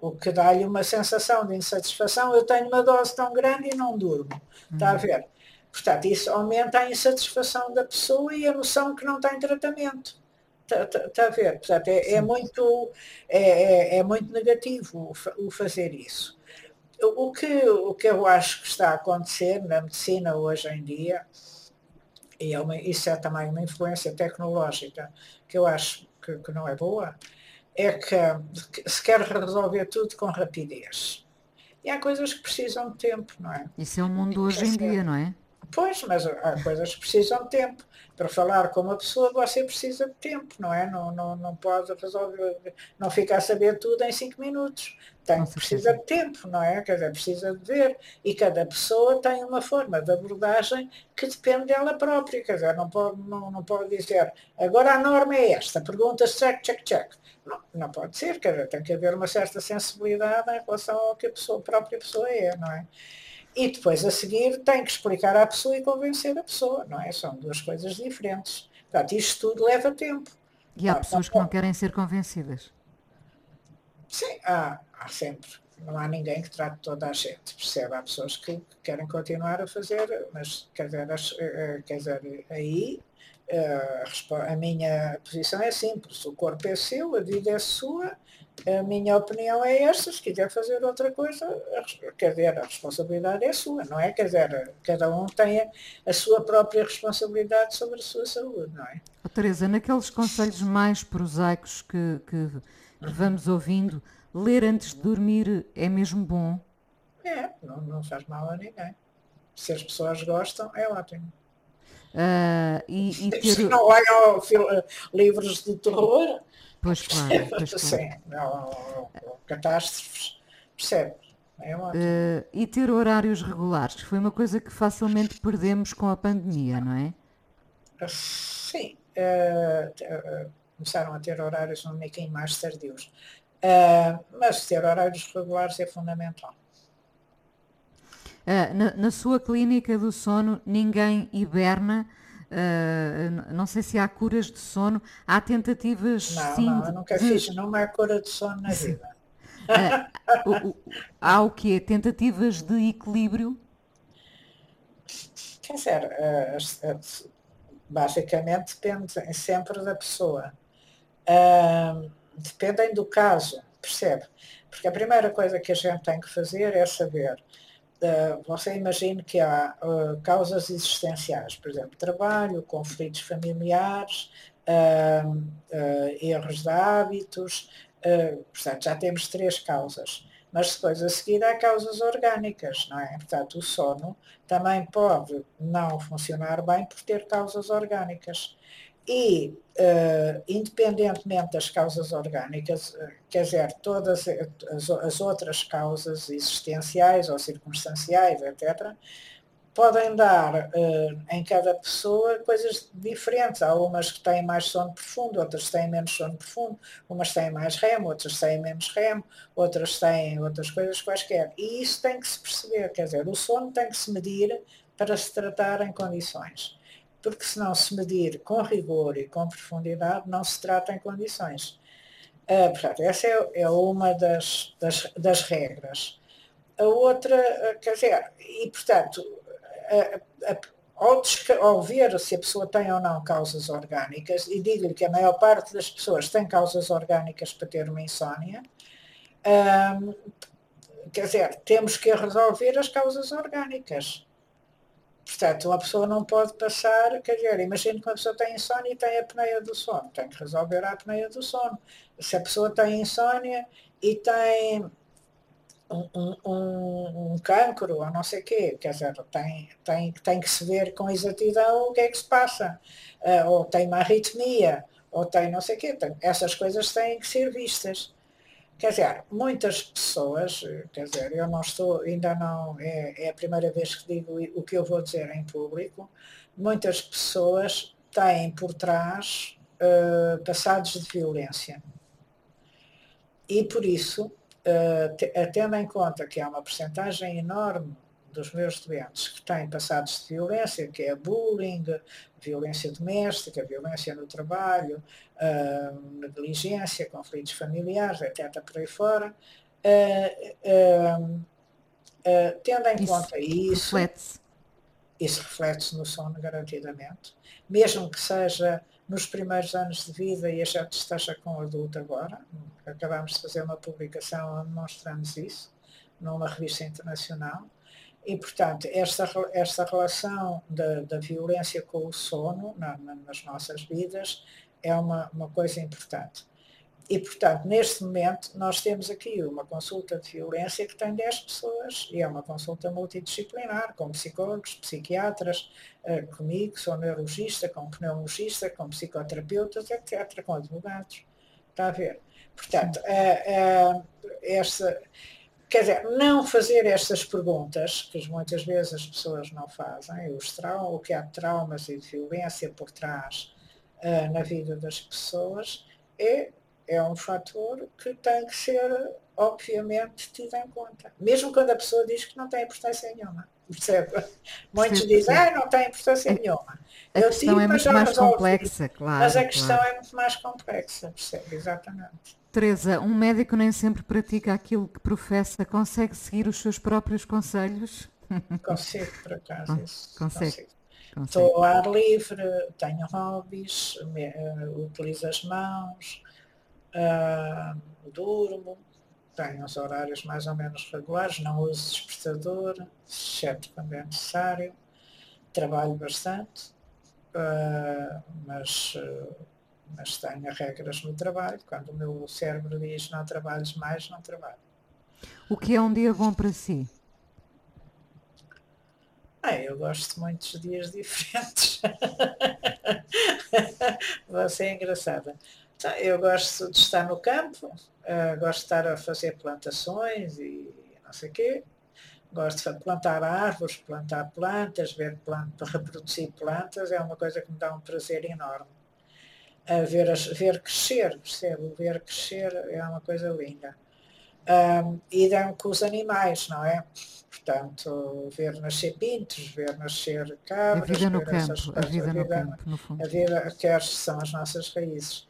O que dá-lhe uma sensação de insatisfação, eu tenho uma dose tão grande e não durmo. Está a uhum. ver? Portanto, isso aumenta a insatisfação da pessoa e a noção que não tem tratamento. Está, tá, tá a ver? Portanto, é, é muito, é, é, é, muito negativo o, o fazer isso. O que, o que eu acho que está a acontecer na medicina hoje em dia, e é uma, isso é também uma influência tecnológica que eu acho que, que não é boa, é que se quer resolver tudo com rapidez. E há coisas que precisam de tempo, não é? Isso é o mundo hoje em dia, não é? Pois, mas há coisas que precisam de tempo. Para falar com uma pessoa você precisa de tempo, não é? Não, não, não pode resolver, não fica a saber tudo em cinco minutos. Tem, precisa de tempo, não é? Quer dizer, precisa de ver. E cada pessoa tem uma forma de abordagem que depende dela própria. Quer dizer, não pode, não, não pode dizer, agora a norma é esta, pergunta check, check, check. Não, não pode ser, quer dizer, tem que haver uma certa sensibilidade em relação ao que a, pessoa, a própria pessoa é, não é? E depois a seguir tem que explicar à pessoa e convencer a pessoa, não é? São duas coisas diferentes. Portanto, isto tudo leva tempo. E há pessoas que não querem ser convencidas? Sim, há, há sempre. Não há ninguém que trate toda a gente, percebe? Há pessoas que querem continuar a fazer, mas quer dizer, eh, eh, quer dizer aí eh, a minha posição é simples, o corpo é seu, a vida é sua, a minha opinião é esta, se quiser fazer outra coisa, quer dizer, a responsabilidade é sua, não é? Quer dizer, cada um tem a, sua própria responsabilidade sobre a sua saúde, não é? Oh, Teresa, naqueles conselhos mais prosaicos que, que vamos ouvindo, ler antes de dormir é mesmo bom? É, não, não faz mal a ninguém. Se as pessoas gostam, é ótimo. Uh, e, e ter... Se não olham livros de terror, Pois claro. Pois claro. Sim, não, catástrofes, percebe? É uh, e ter horários regulares, foi uma coisa que facilmente perdemos com a pandemia, não é? Sim, uh, começaram a ter horários um pouquinho mais tardios. mas ter horários regulares é fundamental. Na, na, sua clínica do sono, ninguém hiberna Uh, não sei se há curas de sono, há tentativas não, sim. Não, eu nunca de... fiz nenhuma é cura de sono na vida. Uh, o, o, há o quê? Tentativas de equilíbrio? Quer dizer, uh, basicamente depende sempre da pessoa. dependem do caso, percebe? Porque a primeira coisa que a gente tem que fazer é saber você imagina que há uh, causas existenciais, por exemplo, trabalho, conflitos familiares, uh, uh, erros de hábitos, portanto, já temos três causas. Mas depois a seguir há causas orgânicas, não é? Portanto, o sono também pode não funcionar bem por ter causas orgânicas e, uh, independentemente das causas orgânicas, uh, quer dizer, todas as, as, outras causas existenciais ou circunstanciais, etc., podem dar uh, em cada pessoa coisas diferentes. Há umas que têm mais sono profundo, outras têm menos sono profundo, umas têm mais remo, outras têm menos remo, outras têm outras coisas quaisquer. E isso tem que se perceber, quer dizer, o sono tem que se medir para se tratar em condições porque se não se medir com rigor e com profundidade, não se trata em condições. Uh, portanto, essa é, é uma das, das, das, regras. A outra, uh, quer dizer, e portanto, uh, ao, ao, ver se a pessoa tem ou não causas orgânicas, e digo-lhe que a maior parte das pessoas tem causas orgânicas para ter uma insónia, quer dizer, temos que resolver as causas orgânicas. Portanto, uma pessoa não pode passar, quer dizer, imagine que uma pessoa tem insónia e tem apneia do sono, tem que resolver a apneia do sono. Se a pessoa tem insónia e tem um, um, um, cancro ou não sei o quê, quer dizer, tem, tem, tem que se ver com exatidão o que é que se passa, uh, ou tem uma arritmia, ou tem não sei o quê, tem, essas coisas têm que ser vistas. Quer dizer, muitas pessoas, quer dizer, eu não estou, ainda não, é, é, a primeira vez que digo o que eu vou dizer em público, muitas pessoas têm por trás uh, passados de violência. E por isso, uh, tendo em conta que há uma percentagem enorme dos meus doentes que têm passados de violência, que é bullying, violência doméstica, violência no trabalho, uh, negligência, conflitos familiares, etc., por aí fora, uh, uh, tendo em isso conta isso, reflete isso reflete-se no sono garantidamente, mesmo que seja nos primeiros anos de vida e a gente esteja com adulto agora, acabamos de fazer uma publicação onde mostramos isso, numa revista internacional, e, portanto, esta, esta relação da, da violência com o sono na, na, nas nossas vidas é uma, uma coisa importante. E, portanto, neste momento, nós temos aqui uma consulta de violência que tem 10 pessoas e é uma consulta multidisciplinar, com psicólogos, psiquiatras, uh, comigo, sou neurologista, com pneumologista, com psicoterapeutas, etc., com advogados. Está a ver? Portanto, uh, uh, esta, quer dizer, não fazer estas perguntas, que muitas vezes as pessoas não fazem, os traumas, o que há de traumas e de violência por trás na vida das pessoas, é é um fator que tem que ser, obviamente, tido em conta. Mesmo quando a pessoa diz que não tem importância nenhuma. Percebe? Muitos sim, dizem, ah, não tem importância a, nenhuma. A Eu questão é muito mais complexa, claro. Mas a questão claro. é muito mais complexa, percebe? Exatamente. Teresa, um médico nem sempre pratica aquilo que professa. Consegue seguir os seus próprios conselhos? Consigo, por acaso. Isso. Consegue. Consigo. Estou ao ar livre, tenho hobbies, me, uh, utilizo as mãos, uh, durmo, tenho os horários mais ou menos regulares, não uso despertador, exceto quando é necessário, trabalho bastante, uh, mas, uh, mas tenho regras no trabalho, quando o meu cérebro diz não trabalhes mais, não trabalho. O que é um dia bom para si? Ah, eu gosto de muitos dias diferentes. Você é engraçada. Tá, eu gosto de estar no campo, uh, gosto de estar a fazer plantações e não sei o quê. Gosto de plantar árvores, plantar plantas, ver plantas, reproduzir plantas, é uma coisa que me dá um prazer enorme. Uh, ver, ver crescer, percebe? Ver crescer é uma coisa linda. Um, e dão com os animais, não é? Portanto, ver nascer pintos, ver nascer cabras. A vida no campo, a vida, a vida no campo, no fundo. A vida, que são as nossas raízes.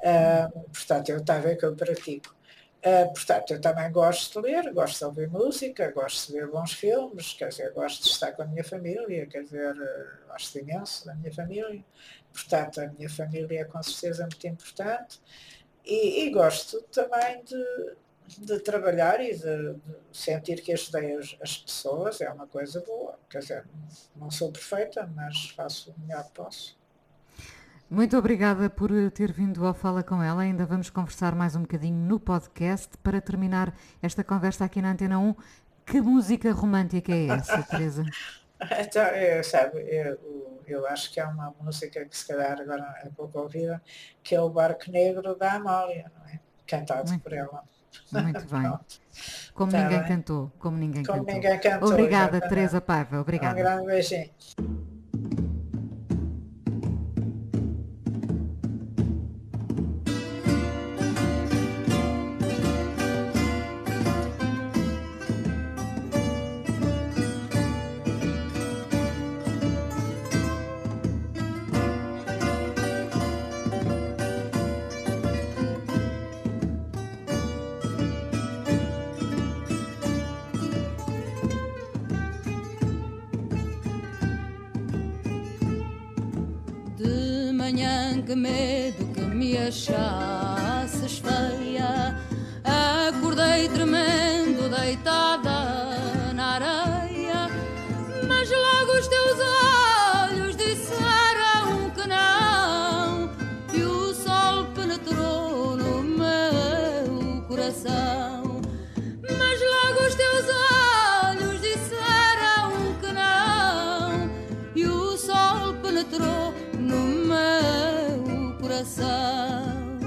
Uh, portanto, eu estava que eu pratico. Uh, portanto, eu também gosto de ler, gosto de ouvir música, gosto de ver bons filmes, quer dizer, gosto de estar com a minha família, quer dizer, uh, gosto imenso da minha família. Portanto, a minha família é com certeza muito importante. E, e gosto também de, de trabalhar e de, de, sentir que ajudei as, as, pessoas, é uma coisa boa. Quer dizer, não sou perfeita, mas faço o melhor que posso. Muito obrigada por ter vindo ao Fala com ela. Ainda vamos conversar mais um bocadinho no podcast. Para terminar esta conversa aqui na Antena 1, que música romântica é essa, Teresa? então, eu, sabe, eu, eu acho que há uma música que se calhar agora é pouco ouvida, que é o Barco Negro da Amália, não é? Cantado muito, por ela. Muito bem. Como tá ninguém bem? cantou, como ninguém como cantou. Ninguém cantou. Obrigada, Teresa Paiva. Obrigada. Um grande beijinho. Que medo que me achasses feia. Acordei tremendo, deitada coração.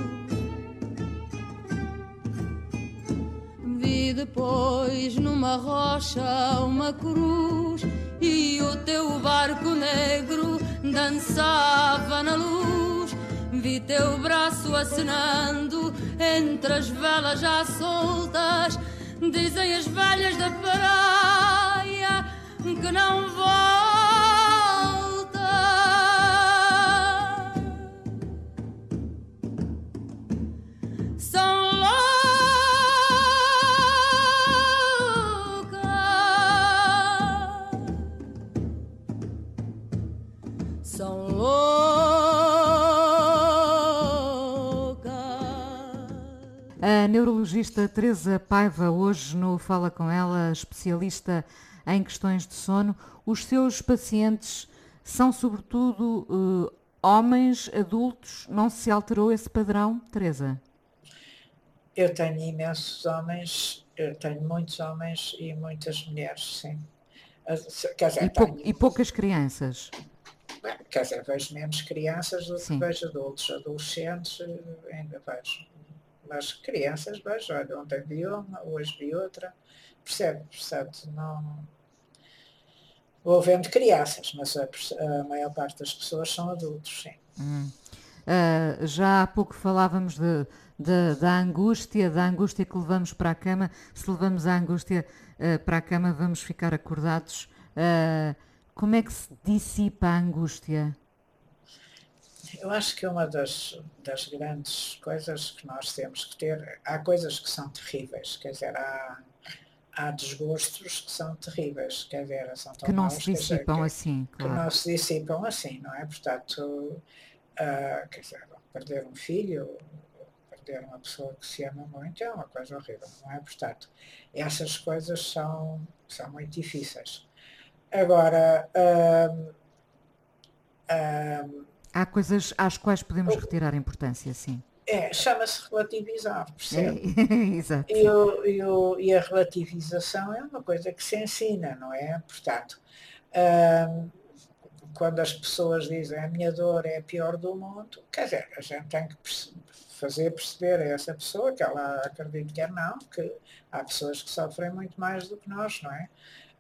Vi depois numa rocha uma cruz e o teu barco negro dançava na luz. Vi teu braço acenando entre as velas já soltas. Dizem as velhas da praia que não volta. Neurologista Teresa Paiva, hoje no Fala Com Ela, especialista em questões de sono. Os seus pacientes são sobretudo eh, homens adultos. Não se alterou esse padrão, Teresa? Eu tenho imensos homens, eu tenho muitos homens e muitas mulheres, sim. As- Quer dizer, E, pou- tenho- e poucas crianças. Bem, Quer dizer, vejo menos crianças do que vejo adultos. Adolescentes eh, ainda vejo. Mas crianças vejo, olha, ontem vi uma, hoje vi outra. Percebe? Portanto, não. Vou vendo crianças, mas a, a maior parte das pessoas são adultos, sim. Hum. Ah, já há pouco falávamos de- de- da angústia, da angústia que levamos para a cama. Se levamos a angústia ah, para a cama, vamos ficar acordados. Ah, como é que se dissipa a angústia? Eu acho que uma das, das grandes coisas que nós temos que ter, há coisas que são terríveis, quer dizer, há, há desgostos que são terríveis, quer dizer, são tão Que não maus, se dizer, dissipam que- assim, que claro. não se dissipam assim, não é? Portanto, ah, quer dizer, perder um filho, perder uma pessoa que se ama muito é uma coisa horrível, não é? Portanto, essas coisas são, são muito difíceis. Agora, ahm, ahm, Há coisas às quais podemos retirar a importância, sim. é, chama-se relativizar, percebe? Exato. E, o- e o- e a relativização é uma coisa que se ensina, não é? Portanto, ahm, quando as pessoas dizem a minha dor é a pior do mundo, quer dizer, a gente tem que fazer perceber a essa pessoa que ela acredite quer não, que há pessoas que sofrem muito mais do que nós, não é?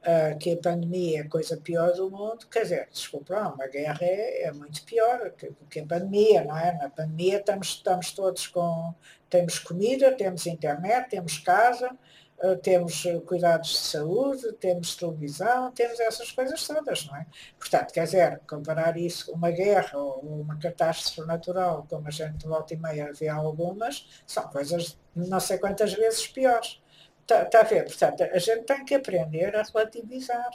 Ah, que a pandemia é a coisa pior do mundo, quer dizer, desculpa, uma guerra é, é muito pior que, que a pandemia, não é? Na pandemia estamos, estamos todos com, temos comida, temos internet, temos casa, ah, temos cuidados de saúde, temos televisão, temos essas coisas todas, não é? Portanto, quer dizer, comparar isso, uma guerra ou uma catástrofe natural, como a gente volta e meia vê algumas, são coisas não sei quantas vezes piores. Está, está a ver? Portanto, a gente tem que aprender a relativizar.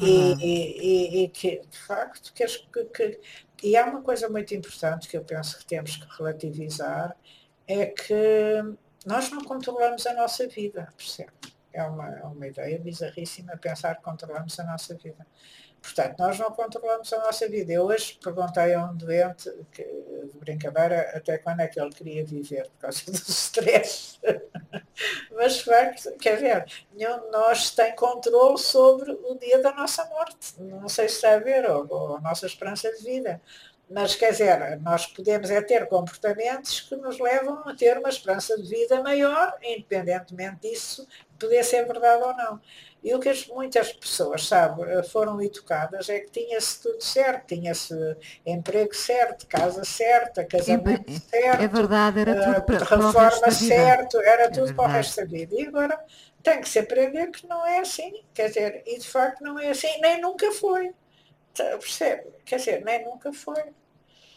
E, e- e- e que, de facto, que- que- e há uma coisa muito importante que eu penso que temos que relativizar, é que nós não controlamos a nossa vida, percebe? É uma, é uma ideia bizarríssima pensar que controlamos a nossa vida. Portanto, nós não controlamos a nossa vida. Eu hoje perguntei a um doente, que, de brincadeira, até quando é que ele queria viver, por causa do stress. Mas, de facto, quer ver, nenhum de nós tem controle sobre o dia da nossa morte. Não sei se está a ver, ou, ou a nossa esperança de vida. Mas, quer dizer, nós podemos é ter comportamentos que nos levam a ter uma esperança de vida maior, independentemente disso poder ser verdade ou não. E o que as, muitas pessoas, sabe, foram educadas é que tinha-se tudo certo, tinha-se emprego certo, casa certa, casamento certo, É verdade, era tudo eh, para, para reforma vida. certo, era É tudo para o resto da vida. E agora tem que se aprender que não é assim, quer dizer, e de facto não é assim, nem nunca foi. Tá, Percebe? Quer dizer, nem nunca foi.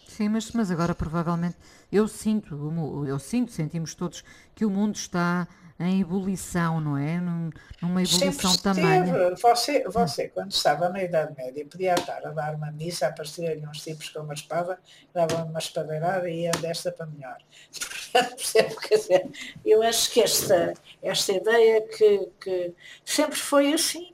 Sim, mas, mas agora provavelmente eu sinto, eu sinto, sentimos todos que o mundo está em ebulição, não é? Num- numa ebulição Sempre tamanha. esteve. Você, você, quando estava na Idade Média, podia estar a dar uma missa, aparecer-lhe uns tipos com uma espada, davam uma espadeirada e ia desta para melhor. Eu acho que esta, esta ideia que, que sempre foi assim.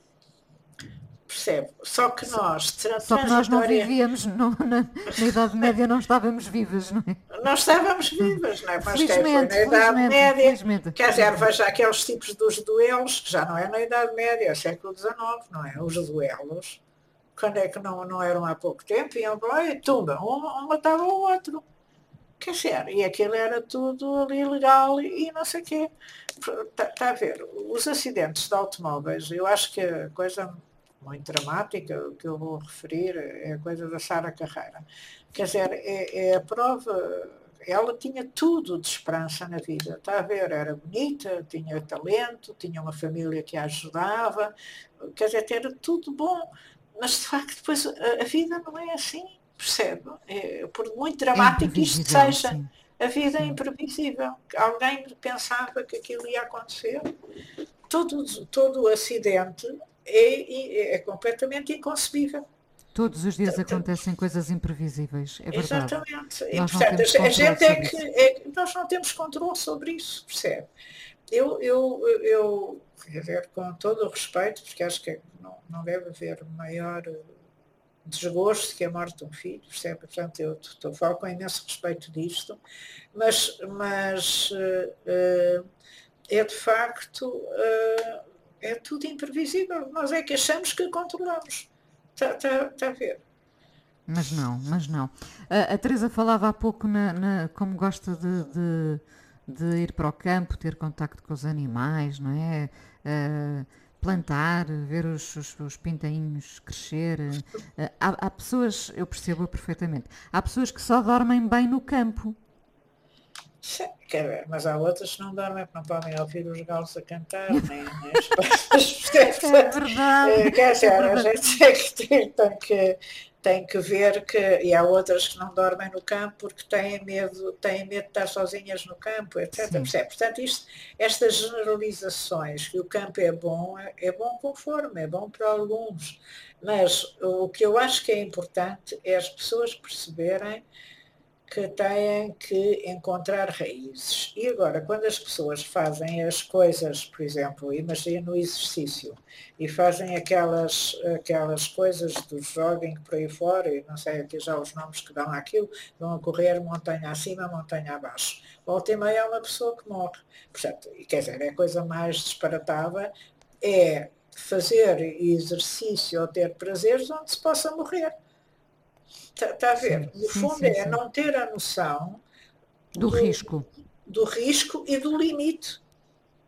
Percebe? Só que nós, tra- Só que nós não vivíamos, na, na Idade Média não estávamos vivas, não é? Nós estávamos vivas, não é? Mas quem foi Felizmente, na Idade felizmente, Média, felizmente. quer dizer, veja aqueles tipos dos duelos, que já não é na Idade Média, é século XIX, não é? Os duelos, quando é que não, não eram há pouco tempo, iam para lá e tumba, um, um matava o outro. Quer dizer, e aquilo era tudo ali legal e, e não sei o quê. Está a ver, os acidentes de automóveis, eu acho que a coisa muito dramática, o que eu vou referir é a coisa da Sara Carreira. Quer dizer, é, é a prova ela tinha tudo de esperança na vida. Está a ver? Era bonita, tinha talento, tinha uma família que a ajudava, quer dizer, era tudo bom. Mas de facto depois a, vida não é assim, percebe? É, por muito dramático que isto seja, sim. a vida é imprevisível. Alguém pensava que aquilo ia acontecer. Todo, todo o acidente é, é completamente inconcebível. Todos os dias acontecem coisas imprevisíveis, é verdade. Exatamente. E, portanto, a gente é que é, nós não temos controle sobre isso, percebe? Eu, eu, eu quer dizer, com todo o respeito, porque acho que não, não deve haver maior desgosto que a morte de um filho, percebe? Portanto, eu estou falo com imenso respeito disto, mas, mas uh, é de facto uh, é tudo imprevisível. Nós é que achamos que controlamos. Está tá, tá a ver? Mas não, mas não. A, a Teresa falava há pouco na, na como gosta de, de, de, ir para o campo, ter contacto com os animais, não é? Uh, plantar, ver os, os, os pintainhos crescer. Uh, há, há pessoas, eu percebo perfeitamente, há pessoas que só dormem bem no campo. Sim, quer ver, mas há outras que não dormem porque não podem ouvir os galos a cantar, nem, nem as É verdade. Eh, quer dizer, é a gente tem que, tem, que, tem que ver que. E há outras que não dormem no campo porque têm medo, têm medo de estar sozinhas no campo, etc. Portanto, isto, estas generalizações, que o campo é bom, é, é bom conforme, é bom para alguns. Mas o que eu acho que é importante é as pessoas perceberem que têm que encontrar raízes. E agora, quando as pessoas fazem as coisas, por exemplo, imagina o exercício, e fazem aquelas, aquelas coisas do jogging por aí fora, e não sei aqui já os nomes que dão aquilo, vão a correr montanha acima, montanha abaixo. Volta e meia é uma pessoa que morre. Portanto, quer dizer, é a coisa mais disparatada, é fazer exercício ou ter prazeres onde se possa morrer. Está tá a ver? Sim, no fundo sim, é não ter a noção do, do, risco. Do risco e do limite.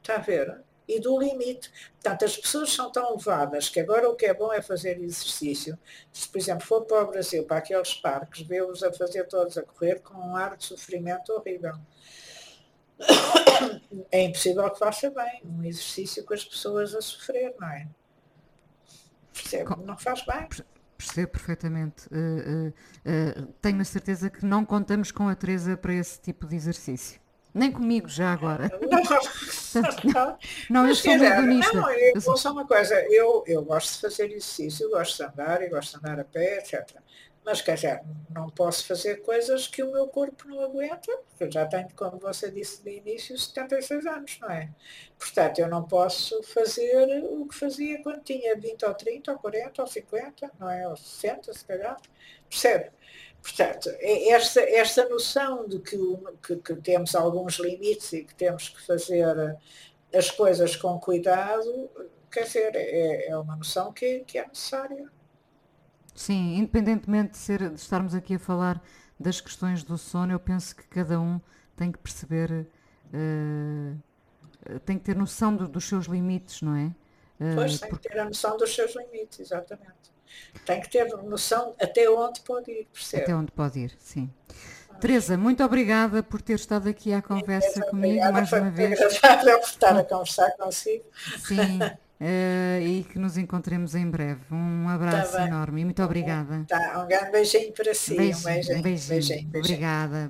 Está a ver? E do limite. Portanto, as pessoas são tão levadas que agora o que é bom é fazer exercício. Se, por exemplo, for para o Brasil, para aqueles parques, vê-os a fazer todos a correr com um ar de sofrimento horrível. É impossível que faça bem um exercício com as pessoas a sofrer, não é? Percebe? Não faz bem. Percebo perfeitamente. Uh, uh, uh, tenho a certeza que não contamos com a Teresa para esse tipo de exercício. Nem comigo já agora. Não, não eu sou hedonista. Não, eu vou só uma coisa, eu, eu gosto de fazer exercício, gosto de andar, e gosto de andar a pé, etc. Mas, quer dizer, não posso fazer coisas que o meu corpo não aguenta, porque eu já tenho, como você disse de início, 76 anos, não é? Portanto, eu não posso fazer o que fazia quando tinha 20 ou 30 ou 40 ou 50, não é? Ou 60, se calhar. Percebe? Portanto, esta, esta noção de que, que, que temos alguns limites e que temos que fazer as coisas com cuidado, quer dizer, é, é uma noção que, que é necessária. Sim, independentemente de, ser, de estarmos aqui a falar das questões do sono, eu penso que cada um tem que perceber, uh, tem que ter noção do, dos seus limites, não é? Uh, pois, tem porque... que ter a noção dos seus limites, exatamente. Tem que ter noção até onde pode ir, percebe? Até onde pode ir, sim. Teresa, muito obrigada por ter estado aqui à conversa sim, comigo mais uma vez. Obrigada por estar a conversar consigo. Sim. Uh, e que nos encontremos em breve. Um abraço tá enorme e muito obrigada. Tá, um grande beijinho para si. Beijinho, um beijinho. Beijinho. beijinho, beijinho. Obrigada.